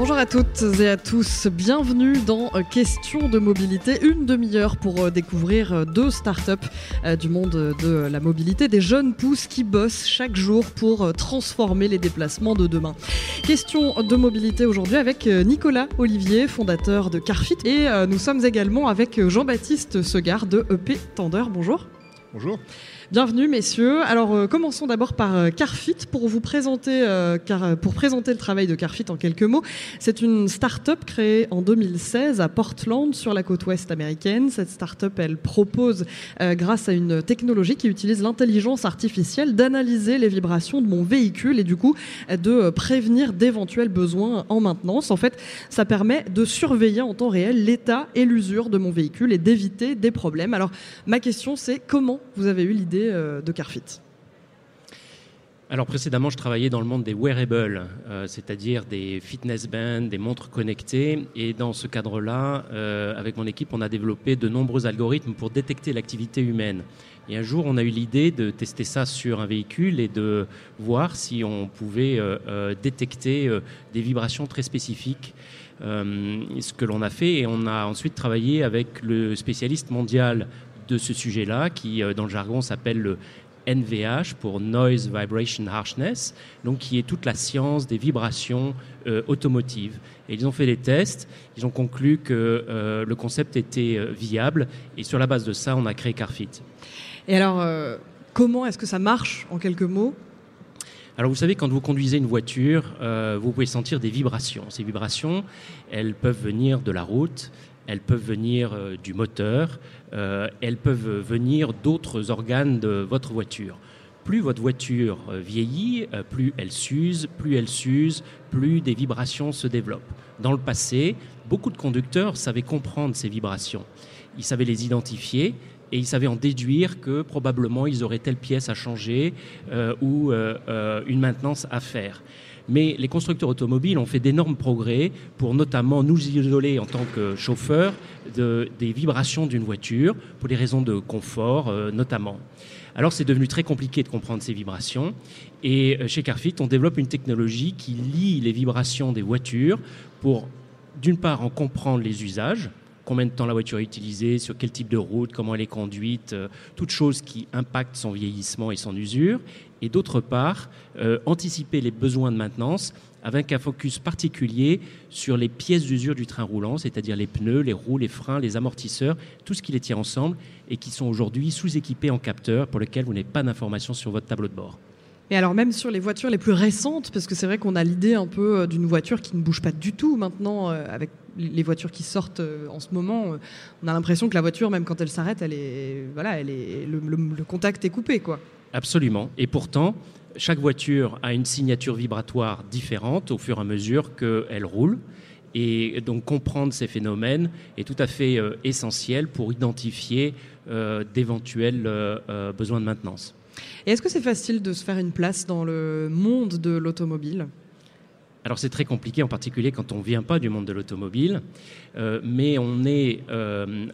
Bonjour à toutes et à tous, bienvenue dans euh, Question de mobilité, une demi-heure pour euh, découvrir euh, deux startups du monde de la mobilité, des jeunes pousses qui bossent chaque jour pour transformer les déplacements de demain. Question de mobilité aujourd'hui avec Nicolas Olivier, fondateur de Carfit, et nous sommes également avec Jean-Baptiste Segard de EP Tender. Bonjour. Bonjour. Bienvenue messieurs. Alors euh, commençons d'abord par euh, Carfit pour vous présenter euh, pour présenter le travail de Carfit en quelques mots. C'est une start-up créée en 2016 à Portland sur la côte ouest américaine. Cette start-up elle propose grâce à une technologie qui utilise l'intelligence artificielle d'analyser les vibrations de mon véhicule et du coup de prévenir d'éventuels besoins en maintenance. En fait, ça permet de surveiller en temps réel l'état et l'usure de mon véhicule et d'éviter des problèmes. Alors ma question c'est comment vous avez eu l'idée euh, de Carfit alors précédemment, je travaillais dans le monde des wearables, euh, c'est-à-dire des fitness bands, des montres connectées. Et dans ce cadre-là, euh, avec mon équipe, on a développé de nombreux algorithmes pour détecter l'activité humaine. Et un jour, on a eu l'idée de tester ça sur un véhicule et de voir si on pouvait détecter des vibrations très spécifiques. ce que l'on a fait, et on a ensuite travaillé avec le spécialiste mondial de ce sujet-là, qui euh, dans le jargon s'appelle le NVH pour Noise Vibration Harshness, donc qui est toute la science des vibrations euh, automotives. Et ils ont fait des tests, ils ont conclu que euh, le concept était viable, et sur la base de ça, on a créé Carfit. Et alors, comment est-ce que ça marche en quelques mots? Alors vous savez, quand vous conduisez une voiture, vous pouvez sentir des vibrations. Ces vibrations, elles peuvent venir de la route, elles peuvent venir euh, du moteur, euh, elles peuvent venir d'autres organes de votre voiture. Plus votre voiture euh, vieillit, plus elle s'use, plus elle s'use, plus des vibrations se développent. Dans le passé, beaucoup de conducteurs savaient comprendre ces vibrations. Ils savaient les identifier et ils savaient en déduire que probablement ils auraient telle pièce à changer ou une maintenance à faire. Mais les constructeurs automobiles ont fait d'énormes progrès pour notamment nous isoler en tant que chauffeurs des vibrations d'une voiture, pour des raisons de confort euh, notamment. Alors c'est devenu très compliqué de comprendre ces vibrations. Et euh, chez Carfit, on développe une technologie qui lie les vibrations des voitures pour, d'une part, en comprendre les usages, combien de temps la voiture est utilisée, sur quel type de route, comment elle est conduite, euh, toutes choses qui impactent son vieillissement et son usure, et d'autre part, euh, anticiper les besoins de maintenance avec un focus particulier sur les pièces d'usure du train roulant, c'est-à-dire les pneus, les roues, les freins, les amortisseurs, tout ce qui les tient ensemble et qui sont aujourd'hui sous-équipés en capteurs pour lesquels vous n'avez pas d'informations sur votre tableau de bord. Et alors même sur les voitures les plus récentes, parce que c'est vrai qu'on a l'idée un peu euh, d'une voiture qui ne bouge pas du tout maintenant, euh, avec les voitures qui sortent en ce moment, on a l'impression que la voiture, même quand elle s'arrête, elle est, voilà, elle est, le, le contact est coupé, quoi. Absolument. Et pourtant, chaque voiture a une signature vibratoire différente au fur et à mesure qu'elle roule. Et donc comprendre ces phénomènes est tout à fait euh, essentiel pour identifier euh, d'éventuels euh, besoins de maintenance. Et est-ce que c'est facile de se faire une place dans le monde de l'automobile? Alors c'est très compliqué, en particulier quand on ne vient pas du monde de l'automobile, mais on est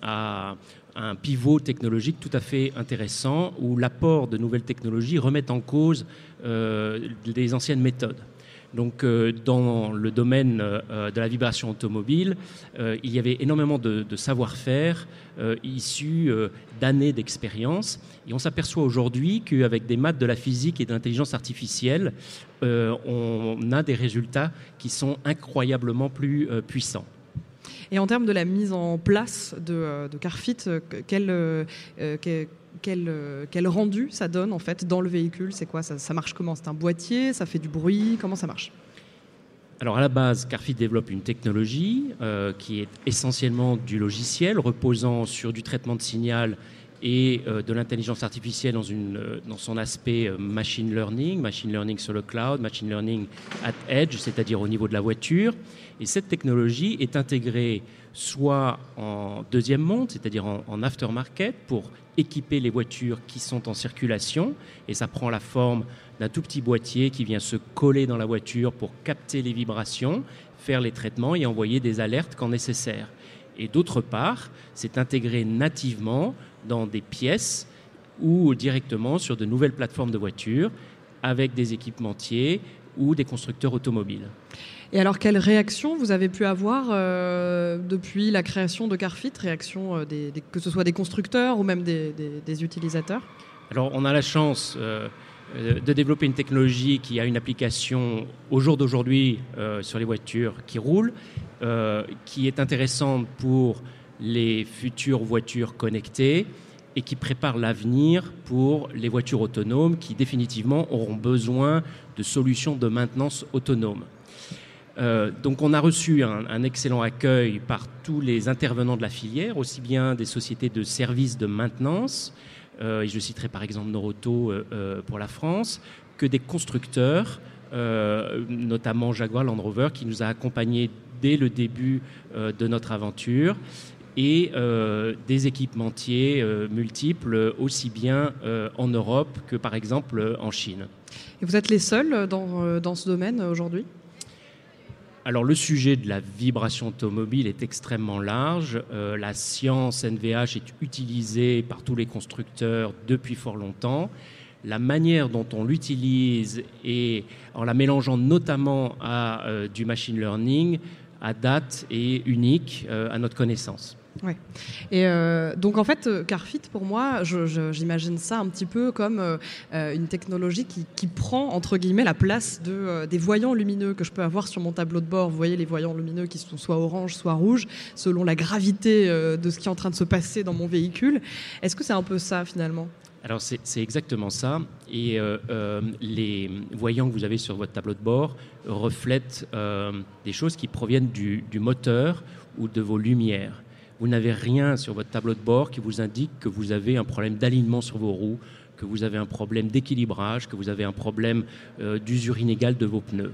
à un pivot technologique tout à fait intéressant où l'apport de nouvelles technologies remet en cause euh, les anciennes méthodes. Donc, euh, dans le domaine euh, de la vibration automobile, il y avait énormément de, savoir-faire issus d'années d'expérience. Et on s'aperçoit aujourd'hui qu'avec des maths de la physique et de l'intelligence artificielle, on a des résultats qui sont incroyablement plus puissants. Et en termes de la mise en place de, euh, Carfit, euh, quel, euh, rendu ça donne en fait dans le véhicule? C'est quoi? Ça, marche comment? C'est un boîtier? Ça fait du bruit? Comment ça marche? Alors à la base, Carfit développe une technologie qui est essentiellement du logiciel, reposant sur du traitement de signal et de l'intelligence artificielle dans, dans son aspect machine learning, machine learning sur le cloud, machine learning at edge, c'est-à-dire au niveau de la voiture. Et cette technologie est intégrée soit en deuxième monde, c'est-à-dire en, aftermarket, pour équiper les voitures qui sont en circulation, et ça prend la forme d'un tout petit boîtier qui vient se coller dans la voiture pour capter les vibrations, faire les traitements et envoyer des alertes quand nécessaire. Et d'autre part, c'est intégré nativement dans des pièces ou directement sur de nouvelles plateformes de voitures avec des équipementiers ou des constructeurs automobiles. Et alors, quelle réaction vous avez pu avoir euh, depuis la création de Carfit? Réaction euh, des, que ce soit des constructeurs ou même des, utilisateurs? Alors, on a la chance euh, de développer une technologie qui a une application au jour d'aujourd'hui sur les voitures qui roulent, qui est intéressante pour les futures voitures connectées et qui prépare l'avenir pour les voitures autonomes qui définitivement auront besoin de solutions de maintenance autonomes. Euh, donc on a reçu un, excellent accueil par tous les intervenants de la filière, aussi bien des sociétés de services de maintenance, euh, et je citerai par exemple Noroto euh, pour la France, que des constructeurs, notamment Jaguar Land Rover, qui nous a accompagnés dès le début de notre aventure, et des équipementiers multiples, aussi bien en Europe que par exemple en Chine. Et vous êtes les seuls dans, dans ce domaine aujourd'hui? Alors le sujet de la vibration automobile est extrêmement large. Euh, la science NVH est utilisée par tous les constructeurs depuis fort longtemps. La manière dont on l'utilise et en la mélangeant notamment à euh, du machine learning à date est unique euh, à notre connaissance. Ouais. Et euh, donc en fait, euh, Carfit, pour moi, j'imagine ça un petit peu comme euh, une technologie qui, prend entre guillemets la place de, des voyants lumineux que je peux avoir sur mon tableau de bord. Vous voyez les voyants lumineux qui sont soit orange, soit rouge, selon la gravité de ce qui est en train de se passer dans mon véhicule. Est-ce que c'est un peu ça finalement? Alors c'est exactement ça. Et les voyants que vous avez sur votre tableau de bord reflètent des choses qui proviennent du, moteur ou de vos lumières. Vous n'avez rien sur votre tableau de bord qui vous indique que vous avez un problème d'alignement sur vos roues, que vous avez un problème d'équilibrage, que vous avez un problème euh, d'usure inégale de vos pneus.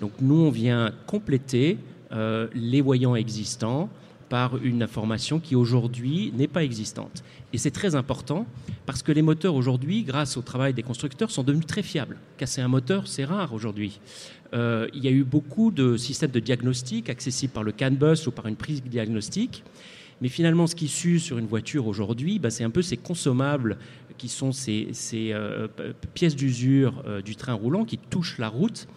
Donc nous, on vient compléter euh, les voyants existants par une information qui aujourd'hui n'est pas existante. Et c'est très important parce que les moteurs aujourd'hui, grâce au travail des constructeurs, sont devenus très fiables. Casser un moteur, c'est rare aujourd'hui. Euh, il y a eu beaucoup de systèmes de diagnostic accessibles par le CAN bus ou par une prise diagnostique mais finalement, ce qui s'use sur une voiture aujourd'hui, bah, c'est un peu ces consommables qui sont ces, euh, pièces d'usure euh, du train roulant qui touchent la route.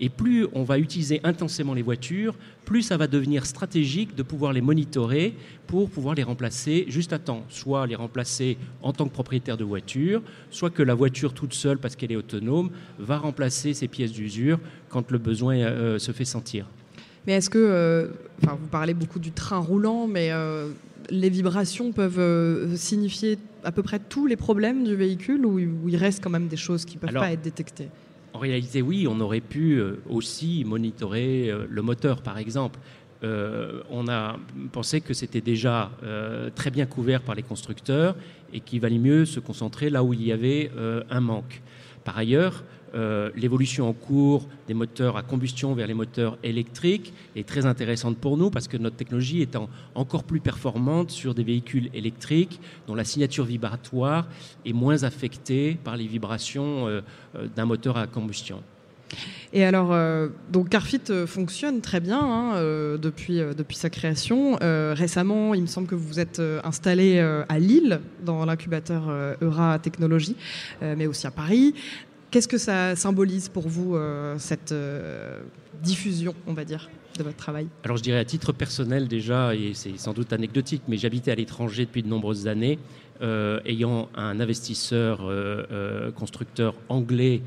Et plus on va utiliser intensément les voitures, plus ça va devenir stratégique de pouvoir les monitorer pour pouvoir les remplacer juste à temps. Soit les remplacer en tant que propriétaire de voiture, soit que la voiture toute seule, parce qu'elle est autonome, va remplacer ces pièces d'usure quand le besoin euh, se fait sentir. Mais est-ce que, euh, enfin, vous parlez beaucoup du train roulant, mais euh, les vibrations peuvent euh, signifier à peu près tous les problèmes du véhicule ou, il reste quand même des choses qui ne peuvent pas être détectées? En réalité, oui, on aurait pu aussi monitorer le moteur, par exemple. on a pensé que c'était déjà très bien couvert par les constructeurs et qu'il valait mieux se concentrer là où il y avait un manque. Par ailleurs, euh, l'évolution en cours des moteurs à combustion vers les moteurs électriques est très intéressante pour nous parce que notre technologie est encore plus performante sur des véhicules électriques dont la signature vibratoire est moins affectée par les vibrations euh, euh, d'un moteur à combustion. Et alors, donc Carfit fonctionne très bien hein, depuis, depuis sa création. récemment, il me semble que vous vous êtes installé à Lille, dans l'incubateur Eura Technologies, mais aussi à Paris. Qu'est-ce que ça symbolise pour vous, euh, cette euh, diffusion, on va dire, de votre travail? Alors je dirais à titre personnel déjà, et c'est sans doute anecdotique, mais j'habitais à l'étranger depuis de nombreuses années, euh, ayant un investisseur constructeur anglais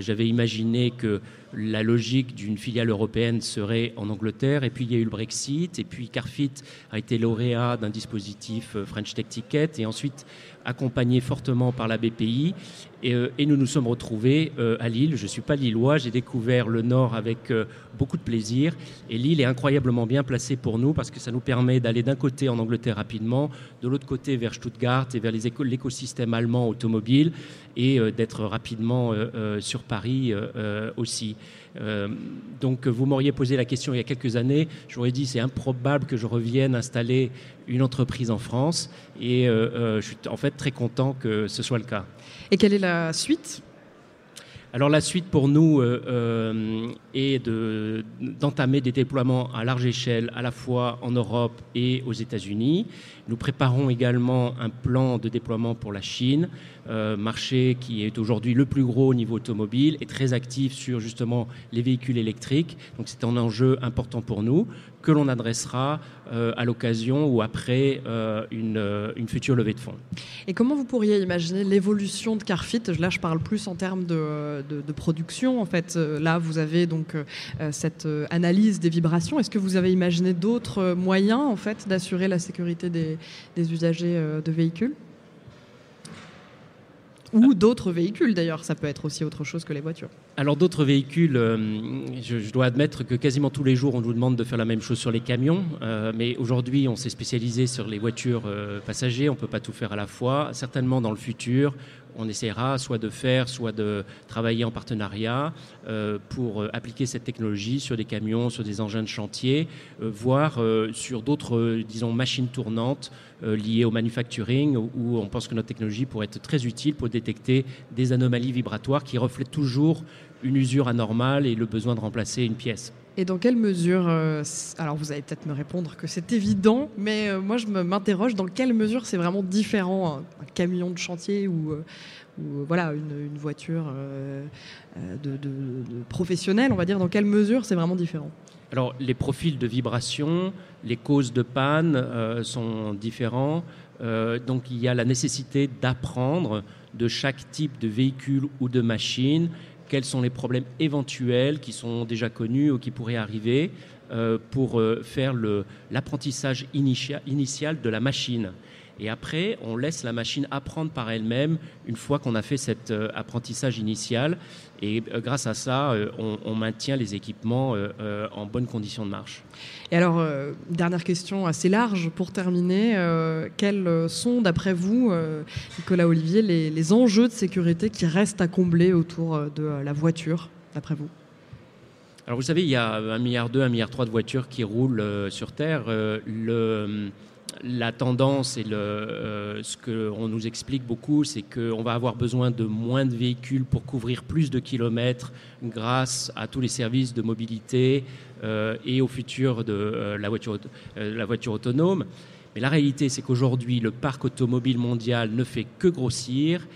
j'avais imaginé que la logique d'une filiale européenne serait en Angleterre, et puis il y a eu le Brexit, et puis Carfit a été lauréat d'un dispositif French Tech Ticket, et ensuite accompagné fortement par la BPI. Euh, et, nous nous sommes retrouvés euh, à Lille. Je ne suis pas lillois, j'ai découvert le Nord avec euh, beaucoup de plaisir. Et Lille est incroyablement bien placée pour nous parce que ça nous permet d'aller d'un côté en Angleterre rapidement, de l'autre côté vers Stuttgart et vers l'écosystème allemand automobile et d'être rapidement sur Paris aussi. donc vous m'auriez posé la question il y a quelques années, j'aurais dit c'est improbable que je revienne installer une entreprise en France et je suis en fait très content que ce soit le cas. Et quelle est la suite Alors la suite pour nous euh, euh, est de, d'entamer des déploiements à large échelle, à la fois en Europe et aux États-Unis. Nous préparons également un plan de déploiement pour la Chine, euh, marché qui est aujourd'hui le plus gros au niveau automobile et très actif sur justement les véhicules électriques. Donc c'est un enjeu important pour nous que l'on adressera euh, à l'occasion ou après euh, une, une, future levée de fonds. Et comment vous pourriez imaginer l'évolution de Carfit? Là, je parle plus en termes de, de, de, production. En fait, là, vous avez donc cette analyse des vibrations. Est-ce que vous avez imaginé d'autres moyens en fait d'assurer la sécurité des, des usagers de véhicules ou d'autres véhicules d'ailleurs, ça peut être aussi autre chose que les voitures. Alors d'autres véhicules, euh, je, je, dois admettre que quasiment tous les jours on nous demande de faire la même chose sur les camions, euh, mais aujourd'hui on s'est spécialisé sur les voitures euh, passagers, on ne peut pas tout faire à la fois. Certainement dans le futur, on essaiera soit de faire, soit de travailler en partenariat euh, pour appliquer cette technologie sur des camions, sur des engins de chantier, euh, voire euh, sur d'autres, disons, machines tournantes liées au manufacturing, où on pense que notre technologie pourrait être très utile pour détecter des anomalies vibratoires qui reflètent toujours une usure anormale et le besoin de remplacer une pièce. Et dans quelle mesure, euh, alors vous allez peut-être me répondre que c'est évident, mais euh, moi je m'interroge dans quelle mesure c'est vraiment différent un, un, camion de chantier ou, euh, voilà une, voiture professionnelle, on va dire, dans quelle mesure c'est vraiment différent? Alors les profils de vibration, les causes de panne sont différents, donc il y a la nécessité d'apprendre de chaque type de véhicule ou de machine quels sont les problèmes éventuels qui sont déjà connus ou qui pourraient arriver euh, pour euh, faire l'apprentissage initia, initial de la machine. Et après, on laisse la machine apprendre par elle-même une fois qu'on a fait cet euh, apprentissage initial. Et euh, grâce à ça, euh, on, on, maintient les équipements en bonnes conditions de marche. Et alors, dernière question assez large pour terminer. Quels sont, d'après vous, Nicolas Olivier, les, les, enjeux de sécurité qui restent à combler autour de la voiture, d'après vous? Alors vous savez, il y a 1,2 milliard, 1,3 milliard de voitures qui roulent sur Terre. le, la tendance et euh, ce qu'on nous explique beaucoup, c'est qu'on va avoir besoin de moins de véhicules pour couvrir plus de kilomètres grâce à tous les services de mobilité euh, et au futur de euh, la, voiture, la voiture autonome. Mais la réalité, c'est qu'aujourd'hui, le parc automobile mondial ne fait que grossir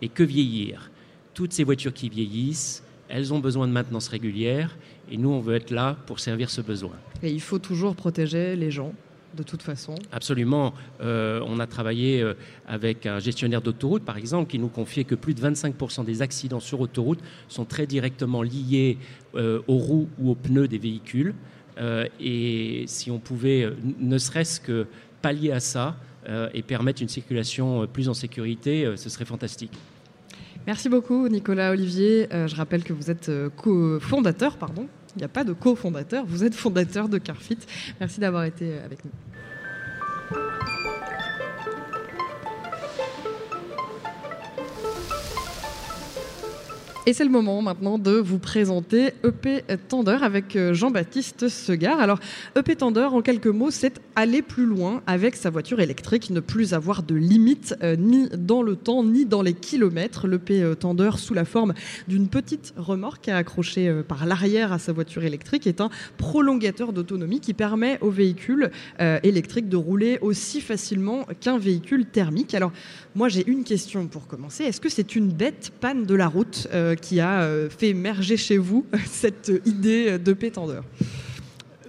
et que vieillir. Toutes ces voitures qui vieillissent, elles ont besoin de maintenance régulière et nous, on veut être là pour servir ce besoin. Et il faut toujours protéger les gens de toute façon Absolument. Euh, on a travaillé euh, avec un gestionnaire d'autoroute, par exemple, qui nous confiait que plus de 25% des accidents sur autoroute sont très directement liés euh, aux roues ou aux pneus des véhicules. Euh, et si on pouvait, ne serait-ce que pallier à ça et permettre une circulation plus en sécurité, ce serait fantastique. Merci beaucoup, Nicolas Olivier. je rappelle que vous êtes co-fondateur, pardon, il n'y a pas de cofondateur, vous êtes fondateur de Carfit. Merci d'avoir été avec nous. Et c'est le moment maintenant de vous présenter EP Tender avec Jean-Baptiste Segard. Alors, EP Tender, en quelques mots, c'est aller plus loin avec sa voiture électrique, ne plus avoir de limite euh, ni dans le temps ni dans les kilomètres. L'EP Tender, sous la forme d'une petite remorque accrochée euh, par l'arrière à sa voiture électrique, est un prolongateur d'autonomie qui permet au véhicule euh, électrique de rouler aussi facilement qu'un véhicule thermique. Alors, moi, j'ai une question pour commencer. Est-ce que c'est une bête panne de la route euh, qui a euh, fait émerger chez vous cette idée de pétendeur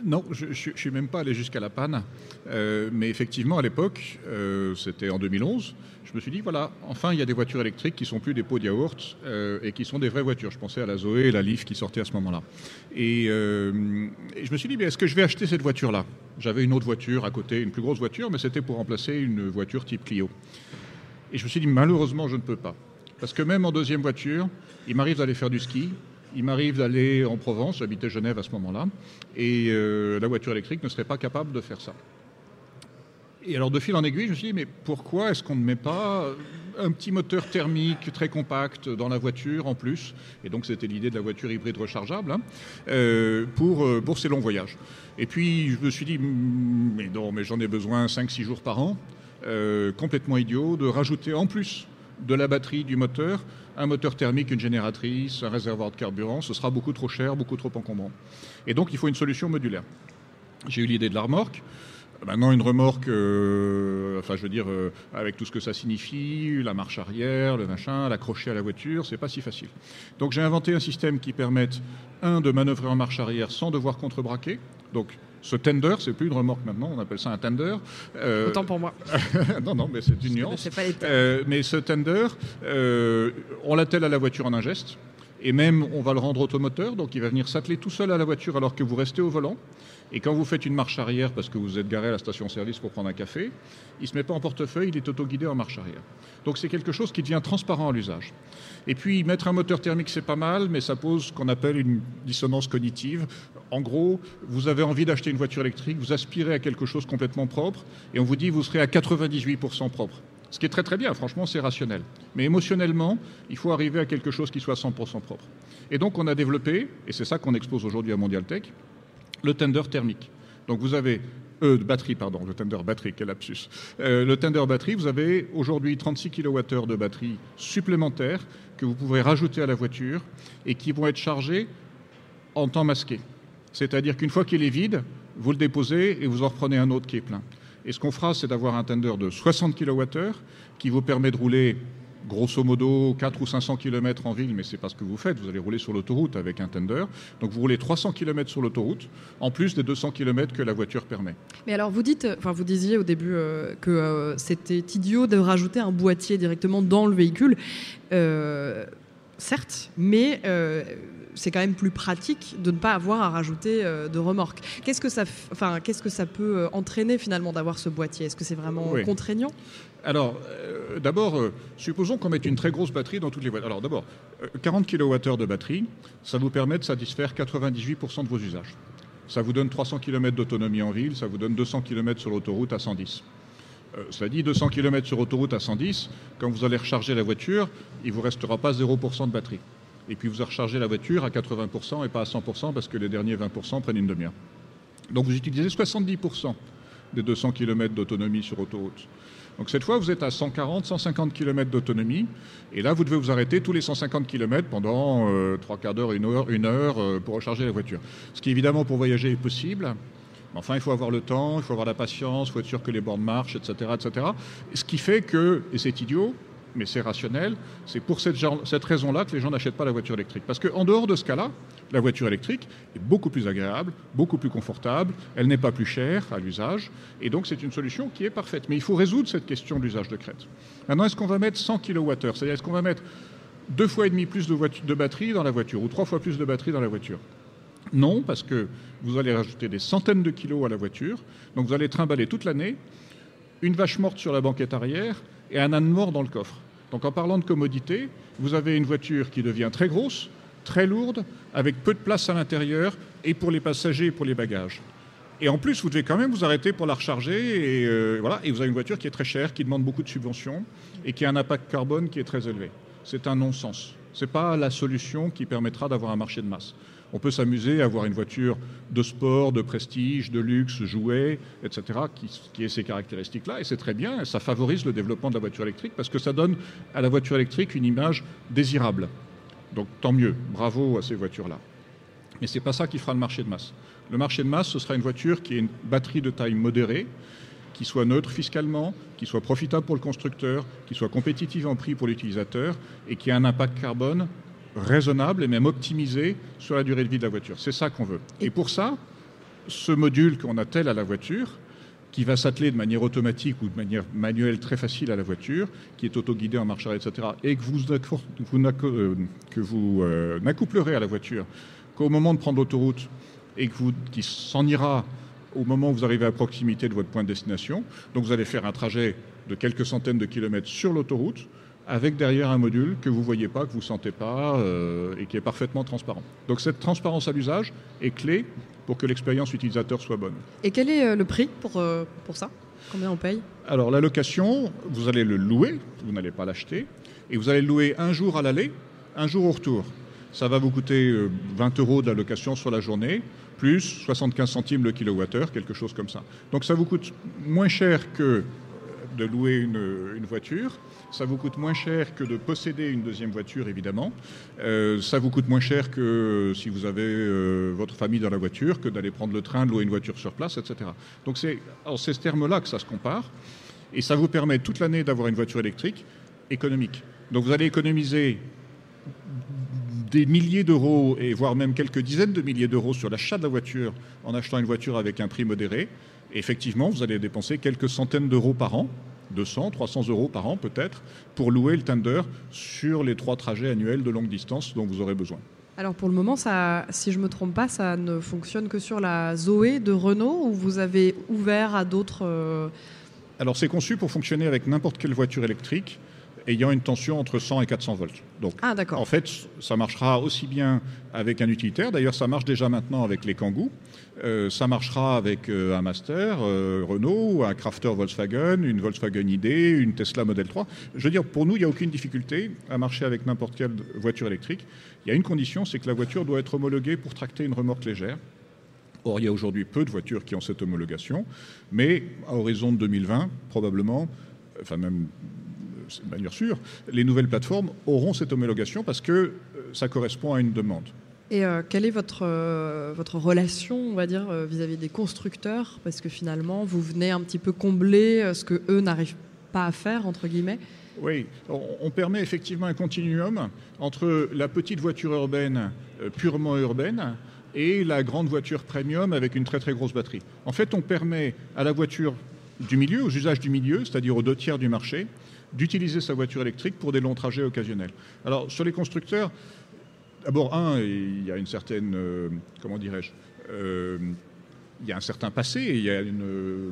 non, je ne suis même pas allé jusqu'à la panne, euh, mais effectivement à l'époque, euh, c'était en 2011, je me suis dit voilà, enfin il y a des voitures électriques qui sont plus des pots de yaourt et qui sont des vraies voitures. Je pensais à la Zoé et la Leaf qui sortaient à ce moment-là. Et, je me suis dit est-ce que je vais acheter cette voiture-là? J'avais une autre voiture à côté, une plus grosse voiture, mais c'était pour remplacer une voiture type Clio. Et je me suis dit malheureusement je ne peux pas. Parce que même en deuxième voiture, il m'arrive d'aller faire du ski, il m'arrive d'aller en Provence, j'habitais Genève à ce moment-là, et euh, la voiture électrique ne serait pas capable de faire ça. Et alors de fil en aiguille, je me suis dit, mais pourquoi est-ce qu'on ne met pas un petit moteur thermique très compact dans la voiture en plus? Et donc c'était l'idée de la voiture hybride rechargeable hein, euh, pour, pour ces longs voyages. Et puis je me suis dit, mais non, mais j'en ai besoin 5-6 jours par an, euh, complètement idiot, de rajouter en plus de la batterie, du moteur, un moteur thermique, une génératrice, un réservoir de carburant, ce sera beaucoup trop cher, beaucoup trop encombrant. Et donc il faut une solution modulaire. J'ai eu l'idée de la remorque. Maintenant, une remorque, euh, enfin, je veux dire, euh, avec tout ce que ça signifie, la marche arrière, le machin, l'accrocher à la voiture, c'est pas si facile. Donc, j'ai inventé un système qui permette, un, de manœuvrer en marche arrière sans devoir contrebraquer. Donc, ce tender, c'est plus une remorque maintenant, on appelle ça un tender. Euh, Autant pour moi. non, non, mais c'est une nuance. Pas les euh, mais ce tender, euh, on l'attelle à la voiture en un geste. Et même, on va le rendre automoteur, donc il va venir s'atteler tout seul à la voiture alors que vous restez au volant. Et quand vous faites une marche arrière parce que vous êtes garé à la station-service pour prendre un café, il ne se met pas en portefeuille, il est autoguidé en marche arrière. Donc c'est quelque chose qui devient transparent à l'usage. Et puis mettre un moteur thermique, c'est pas mal, mais ça pose ce qu'on appelle une dissonance cognitive. En gros, vous avez envie d'acheter une voiture électrique, vous aspirez à quelque chose complètement propre, et on vous dit vous serez à 98% propre. Ce qui est très très bien, franchement, c'est rationnel. Mais émotionnellement, il faut arriver à quelque chose qui soit 100% propre. Et donc on a développé, et c'est ça qu'on expose aujourd'hui à Mondial Tech, le tender thermique. Donc vous avez euh, batterie, pardon, le tender batterie, quel lapsus. Euh, le tender batterie, vous avez aujourd'hui 36 kWh de batterie supplémentaire que vous pouvez rajouter à la voiture et qui vont être chargés en temps masqué. C'est-à-dire qu'une fois qu'il est vide, vous le déposez et vous en reprenez un autre qui est plein. Et ce qu'on fera, c'est d'avoir un tender de 60 kWh qui vous permet de rouler grosso modo 4 ou 500 km en ville, mais c'est pas ce que vous faites. Vous allez rouler sur l'autoroute avec un tender. Donc vous roulez 300 km sur l'autoroute, en plus des 200 km que la voiture permet. Mais alors vous dites, enfin vous disiez au début euh, que euh, c'était idiot de rajouter un boîtier directement dans le véhicule. Euh, certes, mais c'est quand même plus pratique de ne pas avoir à rajouter de remorque. Qu'est-ce que ça, enfin, qu'est-ce que ça peut entraîner finalement d'avoir ce boîtier? Est-ce que c'est vraiment Oui. contraignant? Alors, euh, d'abord, euh, supposons qu'on mette une très grosse batterie dans toutes les voitures. Alors, d'abord, euh, 40 kWh de batterie, ça vous permet de satisfaire 98% de vos usages. Ça vous donne 300 km d'autonomie en ville, ça vous donne 200 km sur l'autoroute à 110. Euh, cela dit, 200 km sur autoroute à 110, quand vous allez recharger la voiture, il ne vous restera pas 0% de batterie. Et puis vous rechargez la voiture à 80% et pas à 100% parce que les derniers 20% prennent une demi-heure. Donc vous utilisez 70% des 200 km d'autonomie sur autoroute. Donc cette fois, vous êtes à 140, 150 km d'autonomie, et là, vous devez vous arrêter tous les 150 km pendant euh, trois quarts d'heure, une heure, une heure euh, pour recharger la voiture. Ce qui, évidemment, pour voyager est possible. Enfin, il faut avoir le temps, il faut avoir la patience, il faut être sûr que les bornes marchent, etc., etc. Ce qui fait que, et c'est idiot, mais c'est rationnel, c'est pour cette, raison-là que les gens n'achètent pas la voiture électrique. Parce qu'en dehors de ce cas-là, la voiture électrique est beaucoup plus agréable, beaucoup plus confortable, elle n'est pas plus chère à l'usage, et donc c'est une solution qui est parfaite. Mais il faut résoudre cette question de l'usage de crête. Maintenant, est-ce qu'on va mettre 100 kWh C'est-à-dire, est-ce qu'on va mettre deux fois et demi plus de, de batterie dans la voiture, ou trois fois plus de batterie dans la voiture? Non, parce que vous allez rajouter des centaines de kilos à la voiture, donc vous allez trimballer toute l'année une vache morte sur la banquette arrière et un âne mort dans le coffre. Donc en parlant de commodité, vous avez une voiture qui devient très grosse, très lourde, avec peu de place à l'intérieur, et pour les passagers et pour les bagages. Et en plus, vous devez quand même vous arrêter pour la recharger, et, euh, voilà, et vous avez une voiture qui est très chère, qui demande beaucoup de subventions, et qui a un impact carbone qui est très élevé. C'est un non-sens. Ce n'est pas la solution qui permettra d'avoir un marché de masse. On peut s'amuser à avoir une voiture de sport, de prestige, de luxe, jouet, etc., qui, qui ait ces caractéristiques-là, et c'est très bien, ça favorise le développement de la voiture électrique, parce que ça donne à la voiture électrique une image désirable. Donc tant mieux, bravo à ces voitures-là. Mais ce n'est pas ça qui fera le marché de masse. Le marché de masse, ce sera une voiture qui ait une batterie de taille modérée, qui soit neutre fiscalement, qui soit profitable pour le constructeur, qui soit compétitive en prix pour l'utilisateur et qui ait un impact carbone raisonnable et même optimisé sur la durée de vie de la voiture. C'est ça qu'on veut. Et pour ça, ce module qu'on attelle à la voiture, qui va s'atteler de manière automatique ou de manière manuelle très facile à la voiture, qui est autoguidé en marche arrière, etc., et que vous, euh, que vous euh, n'accouplerez à la voiture qu'au moment de prendre l'autoroute et que vous, qui s'en ira au moment où vous arrivez à proximité de votre point de destination. Donc vous allez faire un trajet de quelques centaines de kilomètres sur l'autoroute avec derrière un module que vous ne voyez pas, que vous ne sentez pas euh, et qui est parfaitement transparent. Donc cette transparence à l'usage est clé pour que l'expérience utilisateur soit bonne. Et quel est euh, le prix pour, euh, pour ça? Combien on paye? Alors la location, vous allez le louer, vous n'allez pas l'acheter, et vous allez le louer un jour à l'aller, un jour au retour. Ça va vous coûter euh, 20 euros de la location sur la journée, plus 75 centimes le kilowattheure, quelque chose comme ça. Donc ça vous coûte moins cher que de louer une, voiture. Ça vous coûte moins cher que de posséder une deuxième voiture, évidemment. Euh, ça vous coûte moins cher que si vous avez euh, votre famille dans la voiture, que d'aller prendre le train, de louer une voiture sur place, etc. Donc c'est en ces termes-là que ça se compare. Et ça vous permet toute l'année d'avoir une voiture électrique économique. Donc vous allez économiser des milliers d'euros et voire même quelques dizaines de milliers d'euros sur l'achat de la voiture en achetant une voiture avec un prix modéré. Et effectivement, vous allez dépenser quelques centaines d'euros par an, 200, 300 euros par an peut-être, pour louer le Tender sur les trois trajets annuels de longue distance dont vous aurez besoin. Alors pour le moment, ça, si je ne me trompe pas, ça ne fonctionne que sur la Zoé de Renault ou vous avez ouvert à d'autres... Euh, Alors c'est conçu pour fonctionner avec n'importe quelle voiture électrique ayant une tension entre 100 et 400 volts. Donc, ah, en fait, ça marchera aussi bien avec un utilitaire. D'ailleurs, ça marche déjà maintenant avec les Kangoo. Euh, ça marchera avec euh, un Master euh, Renault, un Crafter Volkswagen, une Volkswagen ID, une Tesla Model 3. Je veux dire, pour nous, il n'y a aucune difficulté à marcher avec n'importe quelle voiture électrique. Il y a une condition, c'est que la voiture doit être homologuée pour tracter une remorque légère. Or, il y a aujourd'hui peu de voitures qui ont cette homologation, mais à horizon de 2020, probablement, enfin même de manière sûre, les nouvelles plateformes auront cette homologation parce que euh, ça correspond à une demande. Et euh, quelle est votre, euh, votre relation, on va dire, vis-à-vis des constructeurs? Parce que finalement, vous venez un petit peu combler ce que eux n'arrivent pas à faire, entre guillemets. Oui, on, permet effectivement un continuum entre la petite voiture urbaine, purement urbaine, et la grande voiture premium avec une très très grosse batterie. En fait, on permet à la voiture du milieu, aux usages du milieu, c'est-à-dire aux deux tiers du marché, d'utiliser sa voiture électrique pour des longs trajets occasionnels. Alors, sur les constructeurs, d'abord, un, il y a une certaine, euh, comment dirais-je, euh, il y a un certain passé, il y a une, euh,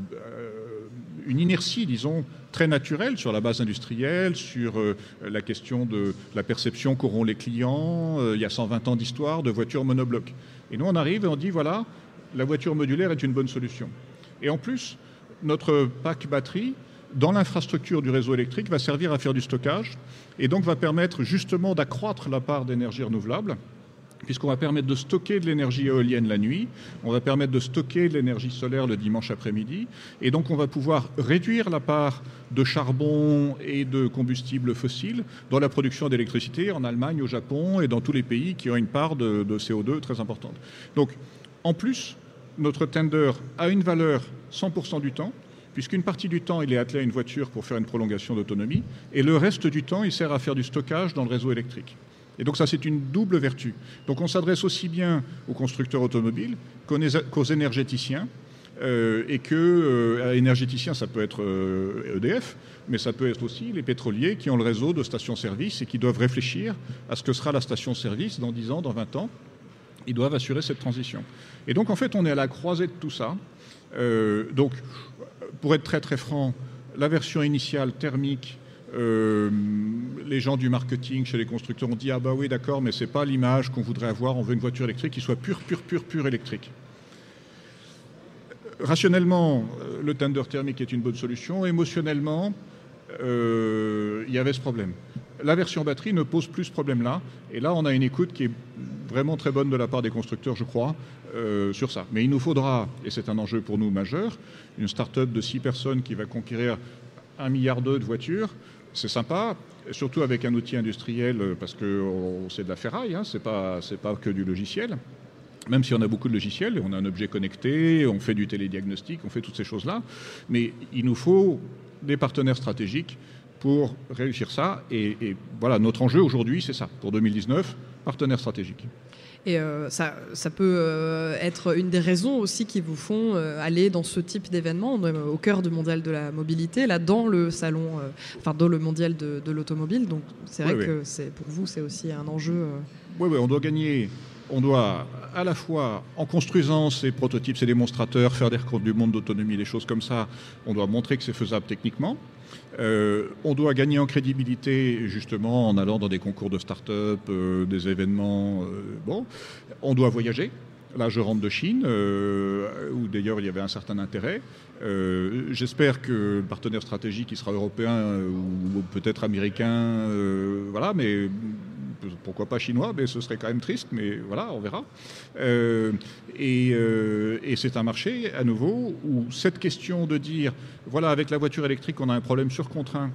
une, inertie, disons, très naturelle sur la base industrielle, sur la question de la perception qu'auront les clients. il y a 120 ans d'histoire de voitures monoblocs. Et nous, on arrive et on dit, voilà, la voiture modulaire est une bonne solution. Et en plus, notre pack batterie dans l'infrastructure du réseau électrique va servir à faire du stockage et donc va permettre justement d'accroître la part d'énergie renouvelable puisqu'on va permettre de stocker de l'énergie éolienne la nuit, on va permettre de stocker de l'énergie solaire le dimanche après-midi, et donc on va pouvoir réduire la part de charbon et de combustibles fossiles dans la production d'électricité en Allemagne, au Japon et dans tous les pays qui ont une part de, de CO2 très importante. Donc, en plus, notre tender a une valeur 100% du temps, puisqu'une partie du temps, il est attelé à une voiture pour faire une prolongation d'autonomie, et le reste du temps, il sert à faire du stockage dans le réseau électrique. Et donc ça, c'est une double vertu. Donc on s'adresse aussi bien aux constructeurs automobiles qu'aux énergéticiens, euh, et que euh, énergéticiens, ça peut être EDF, euh, e mais ça peut être aussi les pétroliers qui ont le réseau de stations-service et qui doivent réfléchir à ce que sera la station-service dans 10 ans, dans 20 ans. Ils doivent assurer cette transition. Et donc en fait, on est à la croisée de tout ça. donc pour être très très franc, la version initiale thermique, euh, les gens du marketing chez les constructeurs ont dit ah bah oui d'accord mais c'est pas l'image qu'on voudrait avoir. On veut une voiture électrique qui soit pure pure pure pure électrique. Rationnellement euh, le tender thermique est une bonne solution. Émotionnellement euh, il y avait ce problème. La version batterie ne pose plus ce problème là et là on a une écoute qui est vraiment très bonne de la part des constructeurs je crois euh, sur ça. Mais il nous faudra, et c'est un enjeu pour nous majeur, une start-up de six personnes qui va conquérir un milliard de voitures. C'est sympa, surtout avec un outil industriel, euh, parce que c'est de la ferraille, hein, c'est pas, pas que du logiciel. Même si on a beaucoup de logiciels, on a un objet connecté, on fait du télédiagnostic, on fait toutes ces choses-là. Mais il nous faut des partenaires stratégiques pour réussir ça. Et voilà, notre enjeu aujourd'hui, c'est ça. Pour 2019, partenaires stratégiques. Et euh, ça, ça, peut euh, être une des raisons aussi qui vous font euh, aller dans ce type d'événement, au cœur du mondial de la mobilité, là dans le salon, enfin dans le mondial de, l'automobile. Donc c'est vrai que c'est pour vous c'est aussi un enjeu. Oui, oui, on doit gagner. On doit à la fois, en construisant ces prototypes, ces démonstrateurs, faire des records du monde d'autonomie, des choses comme ça, on doit montrer que c'est faisable techniquement. Euh, on doit gagner en crédibilité justement en allant dans des concours de start-up, euh, des événements. Euh, bon, on doit voyager. Là, je rentre de Chine, où d'ailleurs il y avait un certain intérêt. J'espère que le partenaire stratégique, qui sera européen ou peut-être américain, voilà, mais pourquoi pas chinois, mais ce serait quand même triste, mais voilà, on verra. Euh, et, euh, et c'est un marché, à nouveau, où cette question de dire, voilà, avec la voiture électrique, on a un problème surcontraint,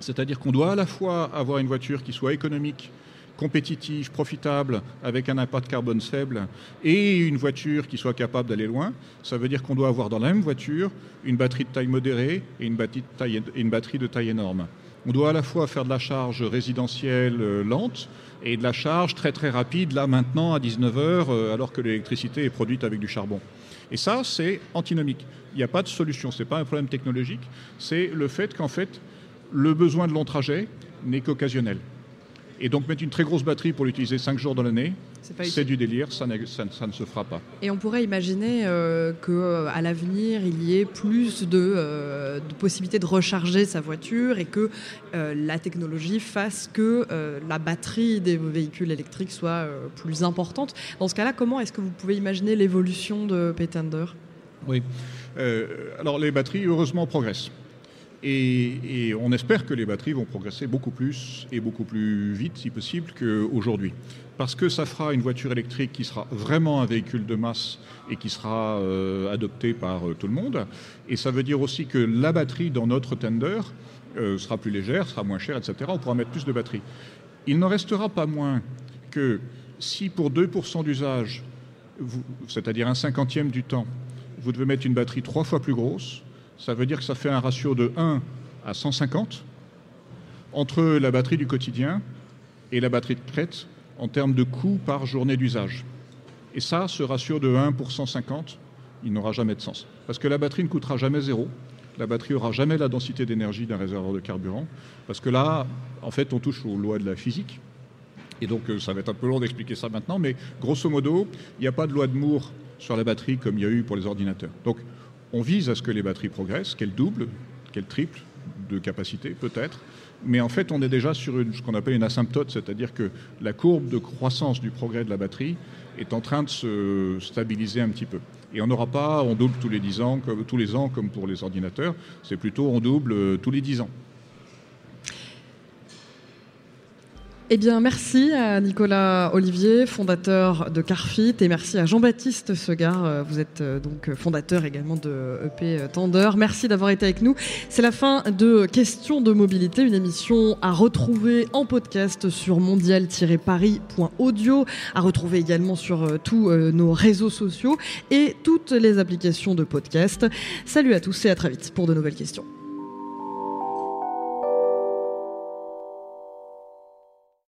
c'est-à-dire qu'on doit à la fois avoir une voiture qui soit économique, compétitive, profitable, avec un impact carbone faible, et une voiture qui soit capable d'aller loin, ça veut dire qu'on doit avoir dans la même voiture une batterie de taille modérée et une batterie de taille énorme. On doit à la fois faire de la charge résidentielle euh, lente et de la charge très très rapide, là maintenant à 19h, euh, alors que l'électricité est produite avec du charbon. Et ça, c'est antinomique. Il n'y a pas de solution, ce n'est pas un problème technologique, c'est le fait qu'en fait, le besoin de long trajet n'est qu'occasionnel. Et donc mettre une très grosse batterie pour l'utiliser 5 jours dans l'année, c'est du délire, ça, ça, ça, ne se fera pas. Et on pourrait imaginer euh, qu'à euh, l'avenir, il y ait plus de, euh, de, possibilités de recharger sa voiture et que euh, la technologie fasse que euh, la batterie des véhicules électriques soit euh, plus importante. Dans ce cas-là, comment est-ce que vous pouvez imaginer l'évolution de Petender Oui. alors les batteries, heureusement, progressent. Et, on espère que les batteries vont progresser beaucoup plus et beaucoup plus vite, si possible, qu'aujourd'hui. Parce que ça fera une voiture électrique qui sera vraiment un véhicule de masse et qui sera euh, adopté par euh, tout le monde. Et ça veut dire aussi que la batterie dans notre tender euh, sera plus légère, sera moins chère, etc. On pourra mettre plus de batteries. Il n'en restera pas moins que si pour 2% d'usage, c'est-à-dire un cinquantième du temps, vous devez mettre une batterie trois fois plus grosse, ça veut dire que ça fait un ratio de 1 à 150 entre la batterie du quotidien et la batterie de crête en termes de coût par journée d'usage. Et ça, ce ratio de 1 pour 150, il n'aura jamais de sens. Parce que la batterie ne coûtera jamais zéro. La batterie n'aura jamais la densité d'énergie d'un réservoir de carburant. Parce que là, en fait, on touche aux lois de la physique. Et donc, ça va être un peu long d'expliquer ça maintenant. Mais grosso modo, il n'y a pas de loi de Moore sur la batterie comme il y a eu pour les ordinateurs. Donc, on vise à ce que les batteries progressent, qu'elles doublent, qu'elles triplent de capacité peut-être, mais en fait on est déjà sur ce qu'on appelle une asymptote, c'est-à-dire que la courbe de croissance du progrès de la batterie est en train de se stabiliser un petit peu. Et on n'aura pas, on double tous les 10 ans, comme, tous les ans comme pour les ordinateurs, c'est plutôt on double euh, tous les 10 ans. Eh bien, merci à Nicolas Olivier, fondateur de Carfit, et merci à Jean-Baptiste Segard. Vous êtes donc fondateur également de EP Tender. Merci d'avoir été avec nous. C'est la fin de Questions de mobilité, une émission à retrouver en podcast sur mondial-paris.audio, à retrouver également sur tous nos réseaux sociaux et toutes les applications de podcast. Salut à tous et à très vite pour de nouvelles questions.